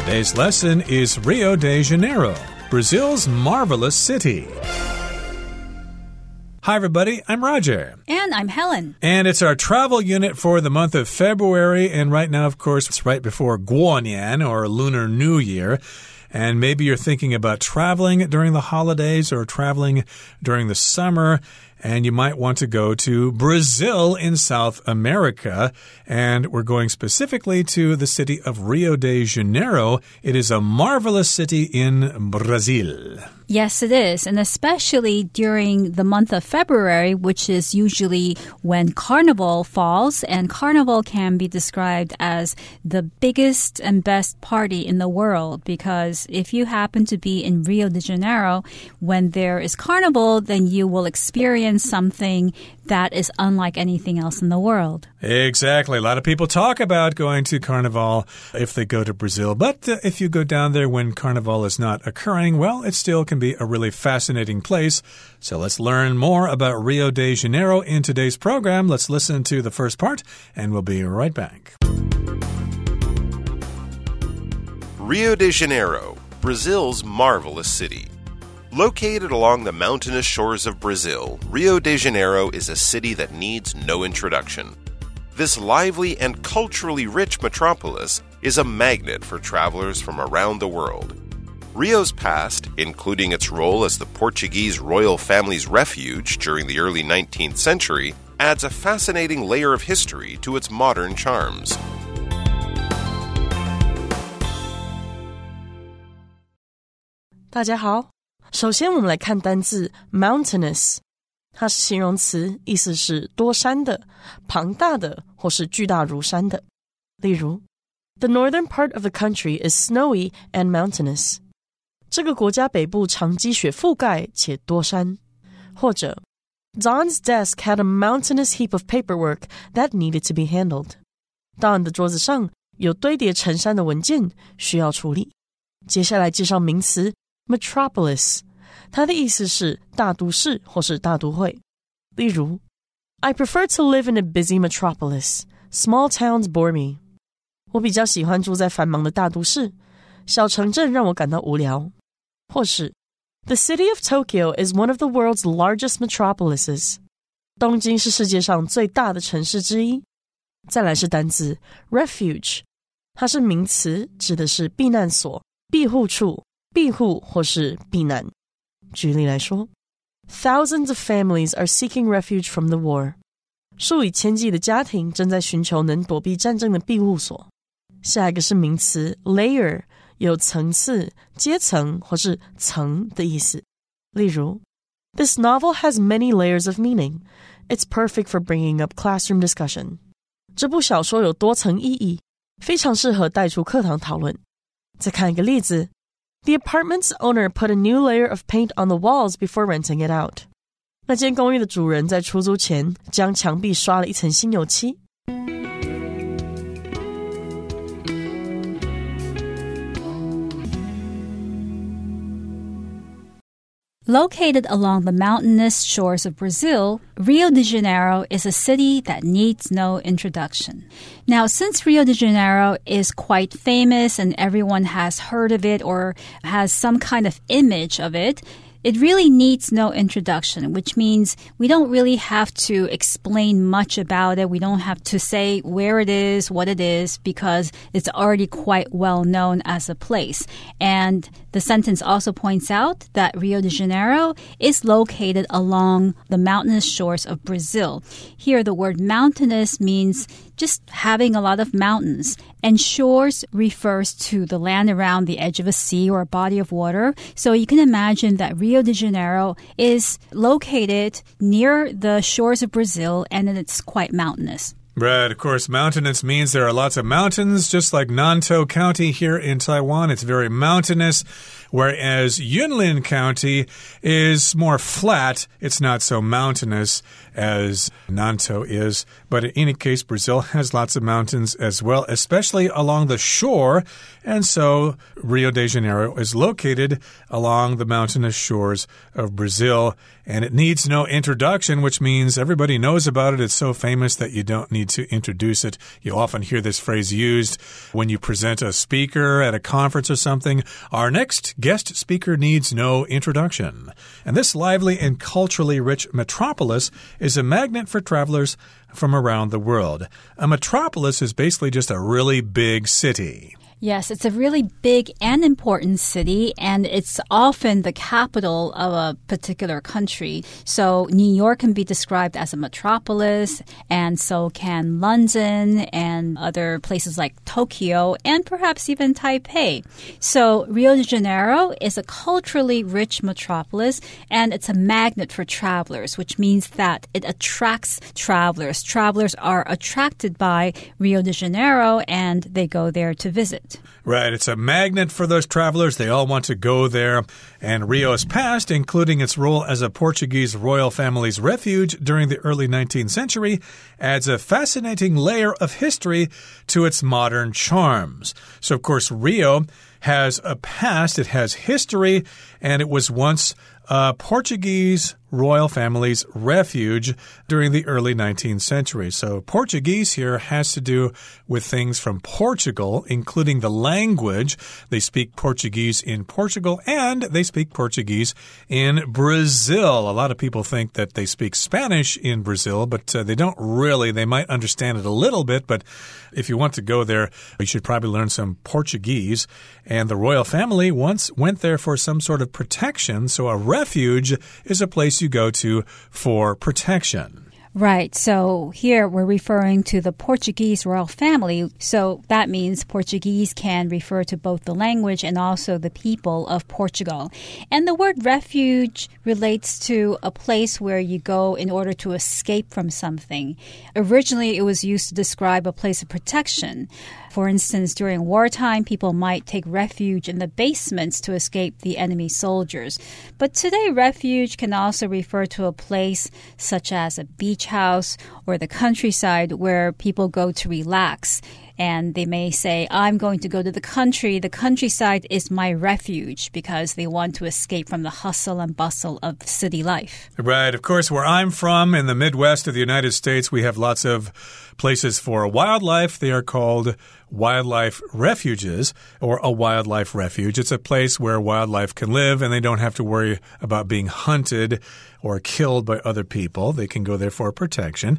Today's lesson is Rio de Janeiro, Brazil's marvelous city. Hi, everybody. I'm Roger. And I'm Helen. And it's our travel unit for the month of February. And right now, of course, it's right before Guonian or Lunar New Year. And maybe you're thinking about traveling during the holidays or traveling during the summer and you might want to go to Brazil in South America. And we're going specifically to the city of Rio de Janeiro. It is a marvelous city in Brazil. Yes, it is. And especially during the month of February, which is usually when Carnival falls. And Carnival can be described as the biggest and best party in the world because if you happen to be in Rio de Janeiro when there is Carnival, then you will experience something that is unlike anything else in the world. Exactly. A lot of people talk about going to Carnival if they go to Brazil. But uh, if you go down there when Carnival is not occurring, well, it still can be a really fascinating place. So let's learn more about Rio de Janeiro in today's program. Let's listen to the first part, and we'll be right back. Rio de Janeiro, Brazil's marvelous city. Located along the mountainous shores of Brazil, Rio de Janeiro is a city that needs no introduction. This lively and culturally rich metropolis is a magnet for travelers from around the world. Rio's past, including its role as the Portuguese royal family's refuge during the early 19th century, adds a fascinating layer of history to its modern charms. 首先，我们来看单字 mountainous，它是形容词，意思是多山的、庞大的或是巨大如山的。例如，The northern part of the country is snowy and mountainous。这个国家北部常积雪覆盖且多山。或者，Don's desk had a mountainous heap of paperwork that needed to be handled。Don 的桌子上有堆叠成山的文件需要处理。接下来介绍名词。metropolis，它的意思是大都市或是大都会。例如，I prefer to live in a busy metropolis. Small towns bore me. 我比较喜欢住在繁忙的大都市，小城镇让我感到无聊。或是，The city of Tokyo is one of the world's largest metropolises. 东京是世界上最大的城市之一。再来是单词 refuge，它是名词，指的是避难所、庇护处。庇护或是避难。 举例来说，Thousands of families are seeking refuge from the war。数以千计的家庭正在寻求能躲避战争的庇护所。下一个是名词 layer，有层次、阶层或是层的意思。例如，This novel has many layers of meaning. It's perfect for bringing up classroom discussion. 这部小说有多层意义，非常适合带出课堂讨论。再看一个例子。 the apartment's owner put a new layer of paint on the walls before renting it out. 那间公寓的主人在出租前将墙壁刷了一层新油漆。 Located along the mountainous shores of Brazil, Rio de Janeiro is a city that needs no introduction. Now, since Rio de Janeiro is quite famous and everyone has heard of it or has some kind of image of it, it really needs no introduction, which means we don't really have to explain much about it. We don't have to say where it is, what it is, because it's already quite well known as a place. And the sentence also points out that Rio de Janeiro is located along the mountainous shores of Brazil. Here, the word mountainous means just having a lot of mountains. And shores refers to the land around the edge of a sea or a body of water. So you can imagine that Rio de Janeiro is located near the shores of Brazil and it's quite mountainous. Right, of course, mountainous means there are lots of mountains, just like Nantou County here in Taiwan. It's very mountainous, whereas Yunlin County is more flat. It's not so mountainous as Nantou is. But in any case, Brazil has lots of mountains as well, especially along the shore. And so Rio de Janeiro is located along the mountainous shores of Brazil. And it needs no introduction, which means everybody knows about it. It's so famous that you don't need to introduce it. You often hear this phrase used when you present a speaker at a conference or something. Our next guest speaker needs no introduction. And this lively and culturally rich metropolis is a magnet for travelers from around the world. A metropolis is basically just a really big city. Yes, it's a really big and important city, and it's often the capital of a particular country. So, New York can be described as a metropolis, and so can London and other places like Tokyo, and perhaps even Taipei. So, Rio de Janeiro is a culturally rich metropolis, and it's a magnet for travelers, which means that it attracts travelers. Travelers are attracted by Rio de Janeiro, and they go there to visit. Right. It's a magnet for those travelers. They all want to go there. And Rio's past, including its role as a Portuguese royal family's refuge during the early 19th century, adds a fascinating layer of history to its modern charms. So, of course, Rio has a past, it has history, and it was once a Portuguese royal family's refuge during the early 19th century. So, Portuguese here has to do with things from Portugal, including the language. They speak Portuguese in Portugal and they speak Portuguese in Brazil. A lot of people think that they speak Spanish in Brazil, but uh, they don't really. They might understand it a little bit, but if you want to go there, you should probably learn some Portuguese. And the royal family once went there for some sort of protection, so a refuge is a you go to for protection. Right. So here we're referring to the Portuguese royal family. So that means Portuguese can refer to both the language and also the people of Portugal. And the word refuge relates to a place where you go in order to escape from something. Originally, it was used to describe a place of protection. For instance, during wartime, people might take refuge in the basements to escape the enemy soldiers. But today, refuge can also refer to a place such as a beach house or the countryside where people go to relax and they may say, I'm going to go to the country. The countryside is my refuge because they want to escape from the hustle and bustle of city life. Right. Of course, where I'm from in the Midwest of the United States, we have lots of places for wildlife. They are called wildlife refuges or a wildlife refuge. It's a place where wildlife can live and they don't have to worry about being hunted or killed by other people. They can go there for protection.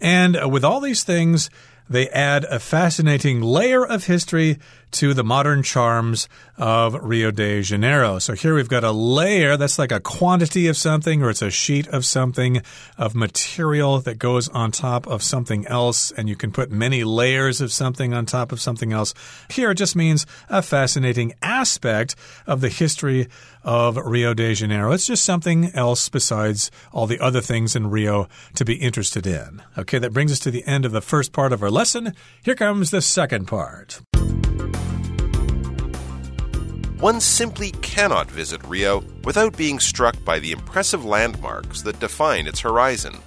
And uh, with all these things, they add a fascinating layer of history to the modern charms of Rio de Janeiro. So here we've got a layer that's like a quantity of something, or it's a sheet of something of material that goes on top of something else, and you can put many layers of something on top of something else. Here it just means a fascinating aspect of the history of Rio de Janeiro. It's just something else besides all the other things in Rio to be interested in. Okay, that brings us to the end of the first part of our lesson. Here comes the second part. One simply cannot visit Rio without being struck by the impressive landmarks that define its horizon.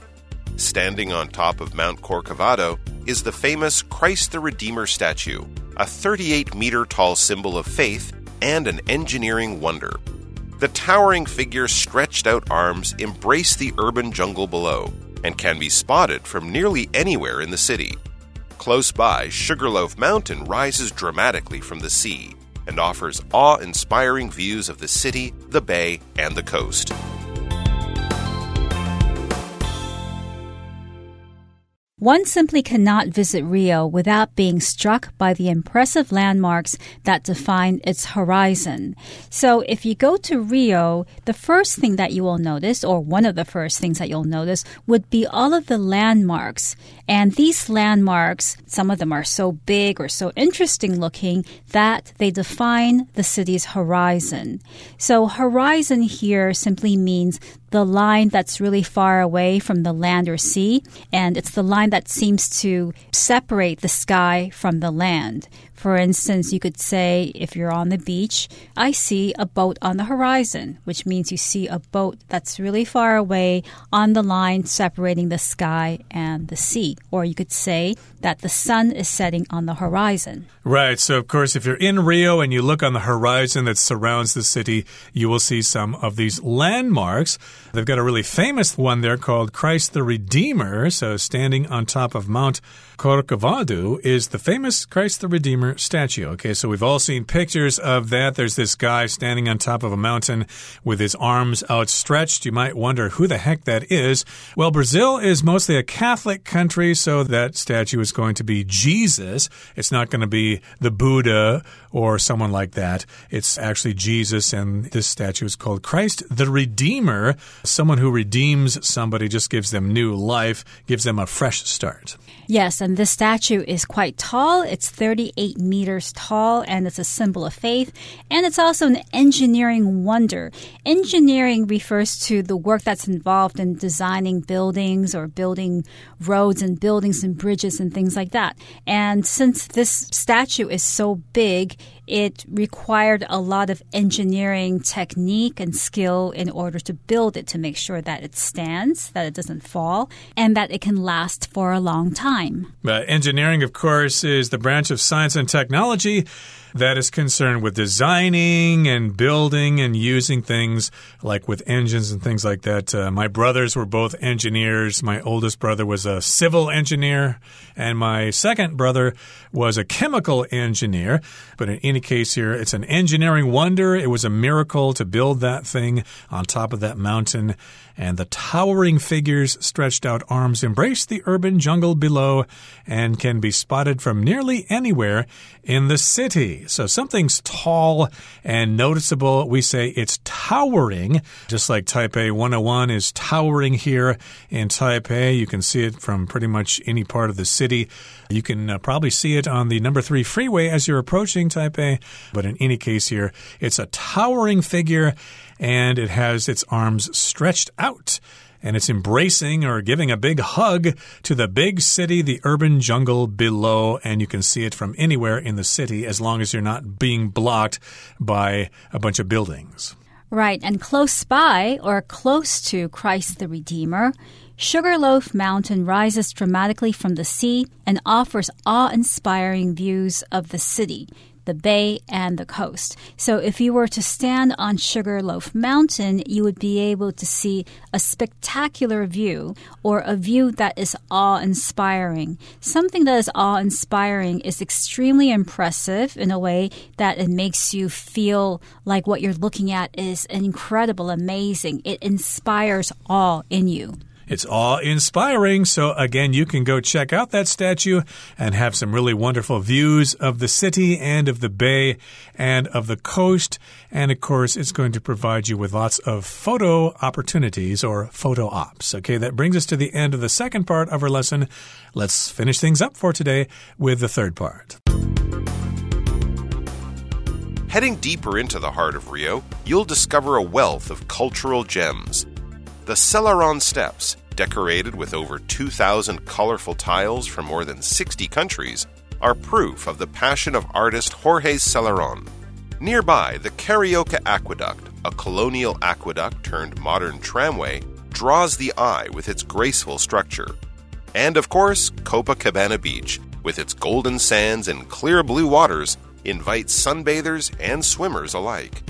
Standing on top of Mount Corcovado is the famous Christ the Redeemer statue, a 38 meter tall symbol of faith and an engineering wonder. The towering figure's stretched out arms embrace the urban jungle below and can be spotted from nearly anywhere in the city. Close by, Sugarloaf Mountain rises dramatically from the sea and offers awe inspiring views of the city, the bay, and the coast. One simply cannot visit Rio without being struck by the impressive landmarks that define its horizon. So, if you go to Rio, the first thing that you will notice, or one of the first things that you'll notice, would be all of the landmarks. And these landmarks, some of them are so big or so interesting looking that they define the city's horizon. So, horizon here simply means the line that's really far away from the land or sea, and it's the line that seems to separate the sky from the land. For instance, you could say, if you're on the beach, I see a boat on the horizon, which means you see a boat that's really far away on the line separating the sky and the sea. Or you could say that the sun is setting on the horizon. Right. So, of course, if you're in Rio and you look on the horizon that surrounds the city, you will see some of these landmarks. They've got a really famous one there called Christ the Redeemer. So, standing on top of Mount Corcovado is the famous Christ the Redeemer statue. Okay, so we've all seen pictures of that. There's this guy standing on top of a mountain with his arms outstretched. You might wonder who the heck that is. Well, Brazil is mostly a Catholic country, so that statue is going to be Jesus. It's not going to be the Buddha or someone like that. It's actually Jesus, and this statue is called Christ the Redeemer. Someone who redeems somebody just gives them new life, gives them a fresh start. Yes, and this statue is quite tall. It's 38 meters tall, and it's a symbol of faith. And it's also an engineering wonder. Engineering refers to the work that's involved in designing buildings or building roads and buildings and bridges and things like that. And since this statue is so big, it required a lot of engineering technique and skill in order to build it to make sure that it stands, that it doesn't fall, and that it can last for a long time. Uh, engineering, of course, is the branch of science and technology that is concerned with designing and building and using things like with engines and things like that. Uh, my brothers were both engineers. My oldest brother was a civil engineer, and my second brother was a chemical engineer. But in any case, here, it's an engineering wonder. It was a miracle to build that thing on top of that mountain and the towering figure's stretched out arms embrace the urban jungle below and can be spotted from nearly anywhere in the city. So something's tall and noticeable. We say it's towering, just like Taipei 101 is towering here in Taipei. You can see it from pretty much any part of the city. You can uh, probably see it on the number three freeway as you're approaching Taipei. But in any case, here, it's a towering figure and it has its arms stretched out and it's embracing or giving a big hug to the big city, the urban jungle below, and you can see it from anywhere in the city as long as you're not being blocked by a bunch of buildings. Right, and close by, or close to Christ the Redeemer, Sugarloaf Mountain rises dramatically from the sea and offers awe inspiring views of the city the bay, and the coast. So if you were to stand on Sugarloaf Mountain, you would be able to see a spectacular view or a view that is awe inspiring. Something that is awe inspiring is extremely impressive in a way that it makes you feel like what you're looking at is incredible, amazing. It inspires awe in you. It's awe inspiring. So, again, you can go check out that statue and have some really wonderful views of the city and of the bay and of the coast. And of course, it's going to provide you with lots of photo opportunities or photo ops. Okay, that brings us to the end of the second part of our lesson. Let's finish things up for today with the third part. Heading deeper into the heart of Rio, you'll discover a wealth of cultural gems. The Selarón Steps, decorated with over 2,000 colorful tiles from more than 60 countries, are proof of the passion of artist Jorge Selarón. Nearby, the Carioca Aqueduct, a colonial aqueduct turned modern tramway, draws the eye with its graceful structure. And of course, Copacabana Beach, with its golden sands and clear blue waters, invites sunbathers and swimmers alike.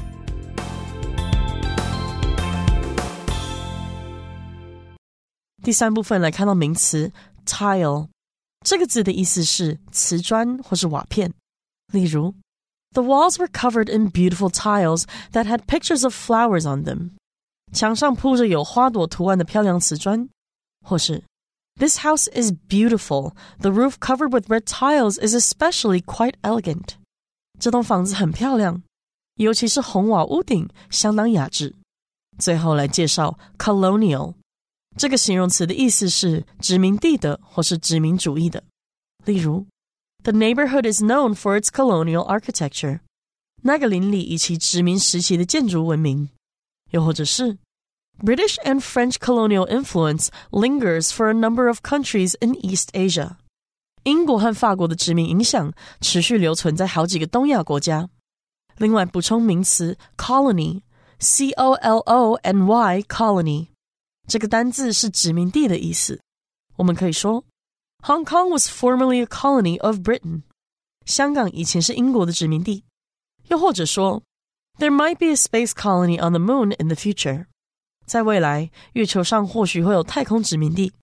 第三部分来看到名词 tile，这个字的意思是瓷砖或是瓦片。例如，The walls were covered in beautiful tiles that had pictures of flowers on them。墙上铺着有花朵图案的漂亮瓷砖，或是 This house is beautiful. The roof covered with red tiles is especially quite elegant. 这栋房子很漂亮，尤其是红瓦屋顶，相当雅致。最后来介绍 colonial。 这个形容词的意思是殖民地的或是殖民主义的。例如，The neighborhood is known for its colonial architecture。那个邻里以其殖民时期的建筑闻名。又或者是，British and French colonial influence lingers for a number of countries in East Asia。 英国和法国的殖民影响持续留存在好几个东亚国家。另外，补充名词 colony，c o l o n y colony， 这个单字是殖民地的意思。我们可以说，Hong Kong was formerly a colony of Britain。香港以前是英国的殖民地。又或者说，There might be a space colony on the moon in the future。在未来，月球上或许会有太空殖民地。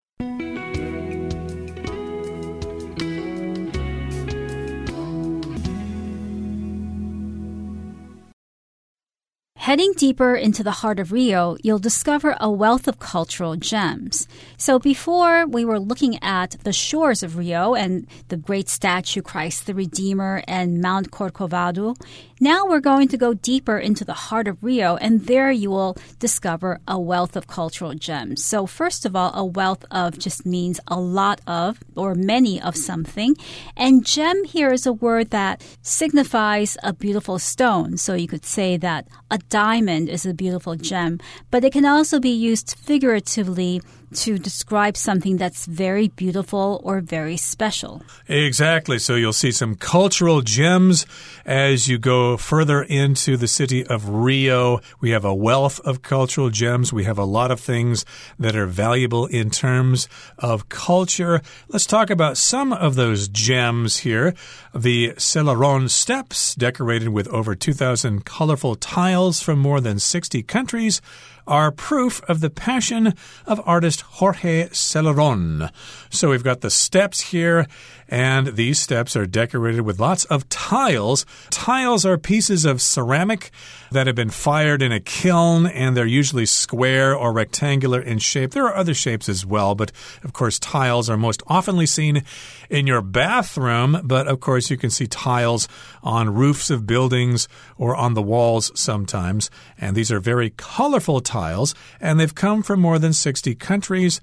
Heading deeper into the heart of Rio, you'll discover a wealth of cultural gems. So before we were looking at the shores of Rio and the great statue Christ the Redeemer and Mount Corcovado, now we're going to go deeper into the heart of Rio and there you will discover a wealth of cultural gems. So first of all, a wealth of just means a lot of or many of something. And gem here is a word that signifies a beautiful stone. So you could say that a diamond is a beautiful gem, but it can also be used figuratively to describe something that's very beautiful or very special. Exactly. So you'll see some cultural gems as you go further into the city of Rio. We have a wealth of cultural gems. We have a lot of things that are valuable in terms of culture. Let's talk about some of those gems here. The Selarón Steps, decorated with over 2,000 colorful tiles from more than 60 countries are proof of the passion of artist Jorge Selarón. So we've got the steps here, and these steps are decorated with lots of tiles. Tiles are pieces of ceramic that have been fired in a kiln, and they're usually square or rectangular in shape. There are other shapes as well, but of course, tiles are most oftenly seen in your bathroom. But of course, you can see tiles on roofs of buildings or on the walls sometimes. And these are very colorful tiles, and they've come from more than 60 countries.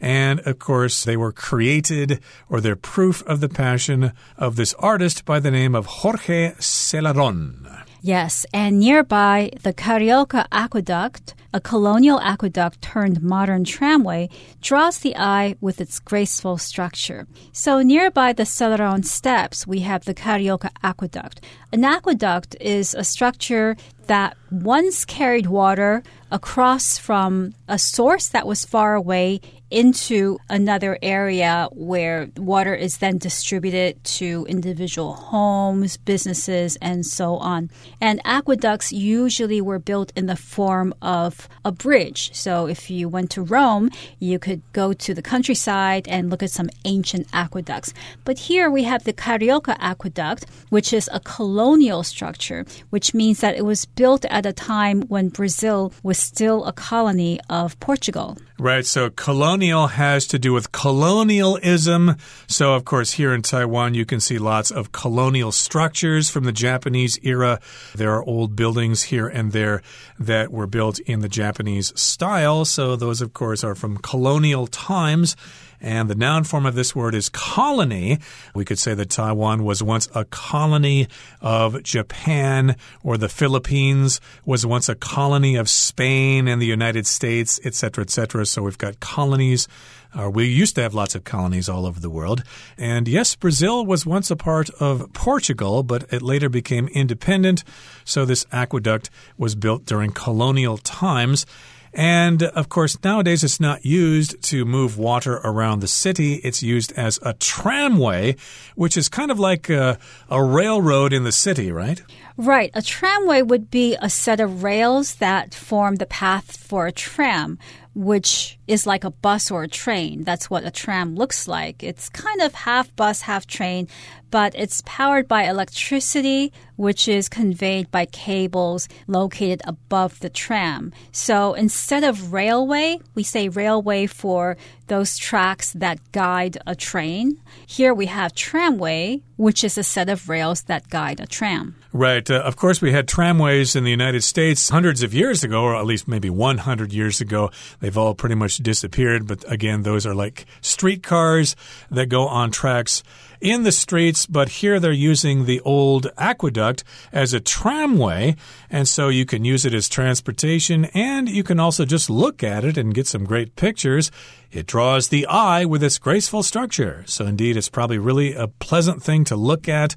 And of course, they were created or they're proof of the passion of this artist by the name of Jorge Selarón. Yes, and nearby, the Carioca Aqueduct, a colonial aqueduct turned modern tramway, draws the eye with its graceful structure. So nearby the Selarón Steps, we have the Carioca Aqueduct. An aqueduct is a structure that once carried water across from a source that was far away into another area where water is then distributed to individual homes, businesses, and so on. And aqueducts usually were built in the form of a bridge. So if you went to Rome, you could go to the countryside and look at some ancient aqueducts. But here we have the Carioca Aqueduct, which is a colonial structure, which means that it was built at a time when Brazil was still a colony of Portugal. Right. So colonial has to do with colonialism. So, of course, here in Taiwan, you can see lots of colonial structures from the Japanese era. There are old buildings here and there that were built in the Japanese style. So, those, of course, are from colonial times. And the noun form of this word is colony. We could say that Taiwan was once a colony of Japan, or the Philippines was once a colony of Spain and the United States, etc., etc. So we've got colonies. Uh, we used to have lots of colonies all over the world. And yes, Brazil was once a part of Portugal, but it later became independent. So this aqueduct was built during colonial times. And of course, nowadays it's not used to move water around the city. It's used as a tramway, which is kind of like a, a railroad in the city, right? Right. A tramway would be a set of rails that form the path for a tram, which is like a bus or a train. That's what a tram looks like. It's kind of half bus, half train, but it's powered by electricity, which is conveyed by cables located above the tram. So instead of railway, we say railway for those tracks that guide a train. Here we have tramway, which is a set of rails that guide a tram. Right. Uh, of course, we had tramways in the United States hundreds of years ago, or at least maybe 100 years ago. They've all pretty much disappeared. But again, those are like streetcars that go on tracks in the streets, but here they're using the old aqueduct as a tramway, and so you can use it as transportation and you can also just look at it and get some great pictures. It draws the eye with its graceful structure. So, indeed, it's probably really a pleasant thing to look at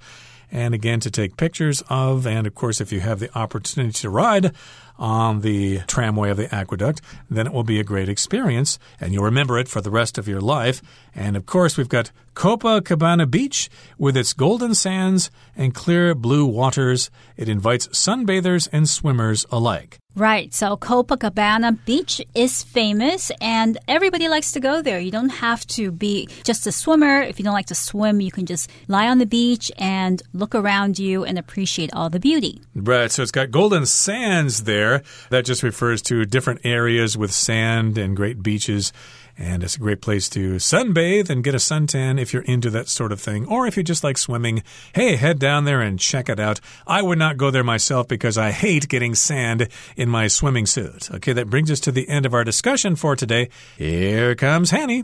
and again to take pictures of. And of course, if you have the opportunity to ride on the tramway of the aqueduct, then it will be a great experience and you'll remember it for the rest of your life. And of course, we've got Copacabana Beach with its golden sands and clear blue waters. It invites sunbathers and swimmers alike. Right. So Copacabana Beach is famous and everybody likes to go there. You don't have to be just a swimmer. If you don't like to swim, you can just lie on the beach and look around you and appreciate all the beauty. Right. So it's got golden sands there. That just refers to different areas with sand and great beaches. And it's a great place to sunbathe and get a suntan if you're into that sort of thing. Or if you just like swimming, hey, head down there and check it out. I would not go there myself because I hate getting sand in my swimming suit. Okay, that brings us to the end of our discussion for today. Here comes Hanny.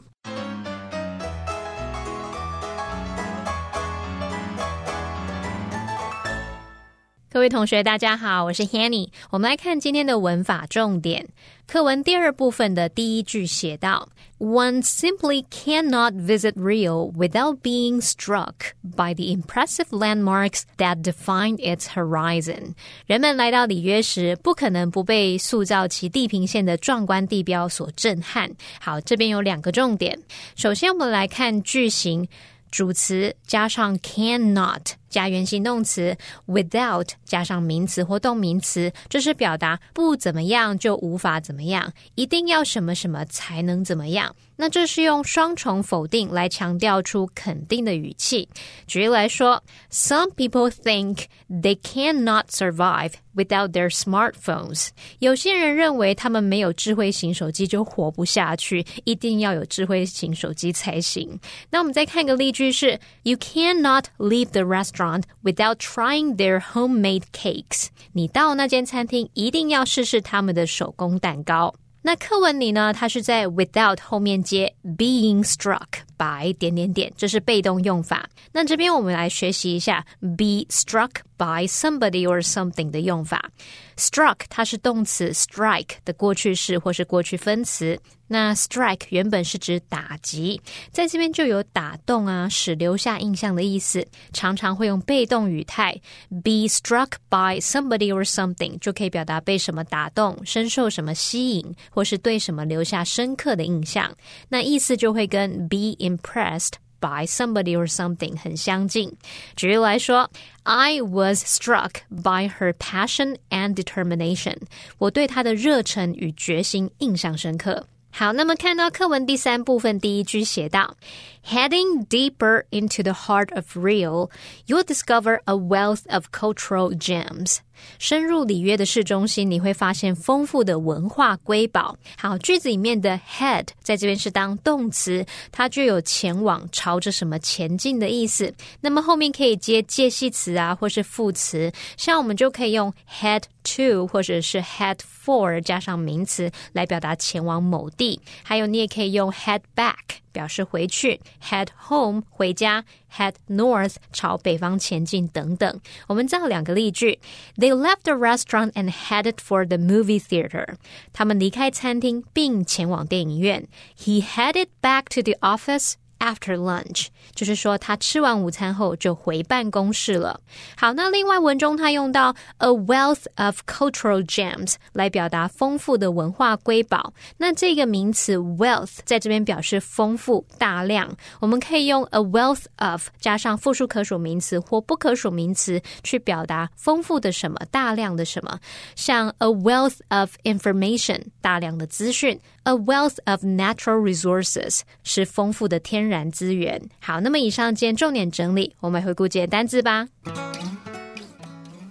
各位同学，大家好，我是 Hanny。我们来看今天的文法重点。课文第二部分的第一句写道：“One simply cannot visit Rio without being struck by the impressive landmarks that define its horizon。”人们来到里约时，不可能不被塑造其地平线的壮观地标所震撼。好，这边有两个重点。首先，我们来看句型。主词加上 cannot 加原形动词 without 加上名词或动名词，这是表达不怎么样就无法怎么样，一定要什么什么才能怎么样。那这是用双重否定来强调出肯定的语气。举例来说，Some people think they cannot survive without their smartphones。有些人认为他们没有智慧型手机就活不下去，一定要有智慧型手机才行。那我们再看一个例句是：You cannot leave the restaurant without trying their homemade cakes。你到那间餐厅一定要试试他们的手工蛋糕。那课文里呢，它是在 without 后面接 being struck By 点点点，这是被动用法。那这边我们来学习一下 be struck by somebody or something 的用法。struck 它是动词 strike 的过去式或是过去分词。那 strike 原本是指打击，在这边就有打动啊，使留下印象的意思。常常会用被动语态，be struck by somebody or something 就可以表达被什么打动、深受什么吸引，或是对什么留下深刻的印象。那意思就会跟 be in impressed by somebody or something 很相近。举例来说，I was struck by her passion and determination。我对她的热忱与决心印象深刻。好，那么看到课文第三部分第一句写道 ，Heading deeper into the heart of Rio, you'll discover a wealth of cultural gems. 深入里约的市中心，你会发现丰富的文化瑰宝。好，句子里面的 head 在这边是当动词，它就有前往、朝着什么前进的意思。那么后面可以接介系词啊，或是副词，像我们就可以用 head to 或者是 head for 加上名词来表达前往某地。还有，你也可以用 head back。 表示回去，head home 回家，head north 朝北方前进等等。我们造两个例句：They left the restaurant and headed for the movie theater。他们离开餐厅并前往电影院。He headed back to the office After lunch，就是说他吃完午餐后就回办公室了。好，那另外文中他用到 a wealth of cultural gems 来表达丰富的文化瑰宝。那这个名词 wealth 在这边表示丰富、大量。我们可以用 a wealth of 加上复数可数名词或不可数名词去表达丰富的什么、大量的什么。像 a wealth of information，大量的资讯。A wealth of natural resources 是丰富的天然资源。好，那么以上见重点整理，我们回顾几个单词吧。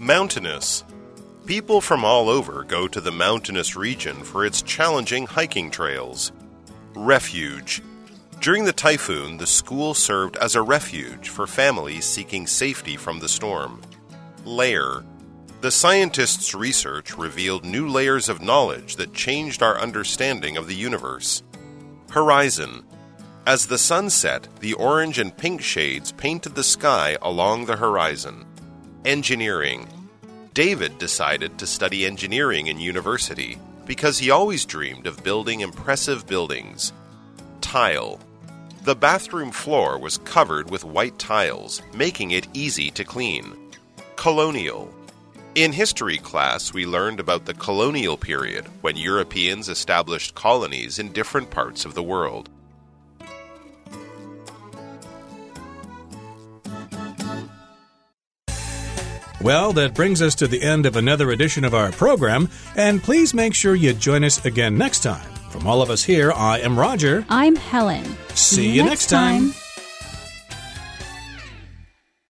Mountainous. People from all over go to the mountainous region for its challenging hiking trails. Refuge. During the typhoon, the school served as a refuge for families seeking safety from the storm. Layer. The scientists' research revealed new layers of knowledge that changed our understanding of the universe. Horizon. As the sun set, the orange and pink shades painted the sky along the horizon. Engineering. David decided to study engineering in university because he always dreamed of building impressive buildings. Tile. The bathroom floor was covered with white tiles, making it easy to clean. Colonial. In history class, we learned about the colonial period when Europeans established colonies in different parts of the world. Well, that brings us to the end of another edition of our program, and please make sure you join us again next time. From all of us here, I am Roger. I'm Helen. See, you next time.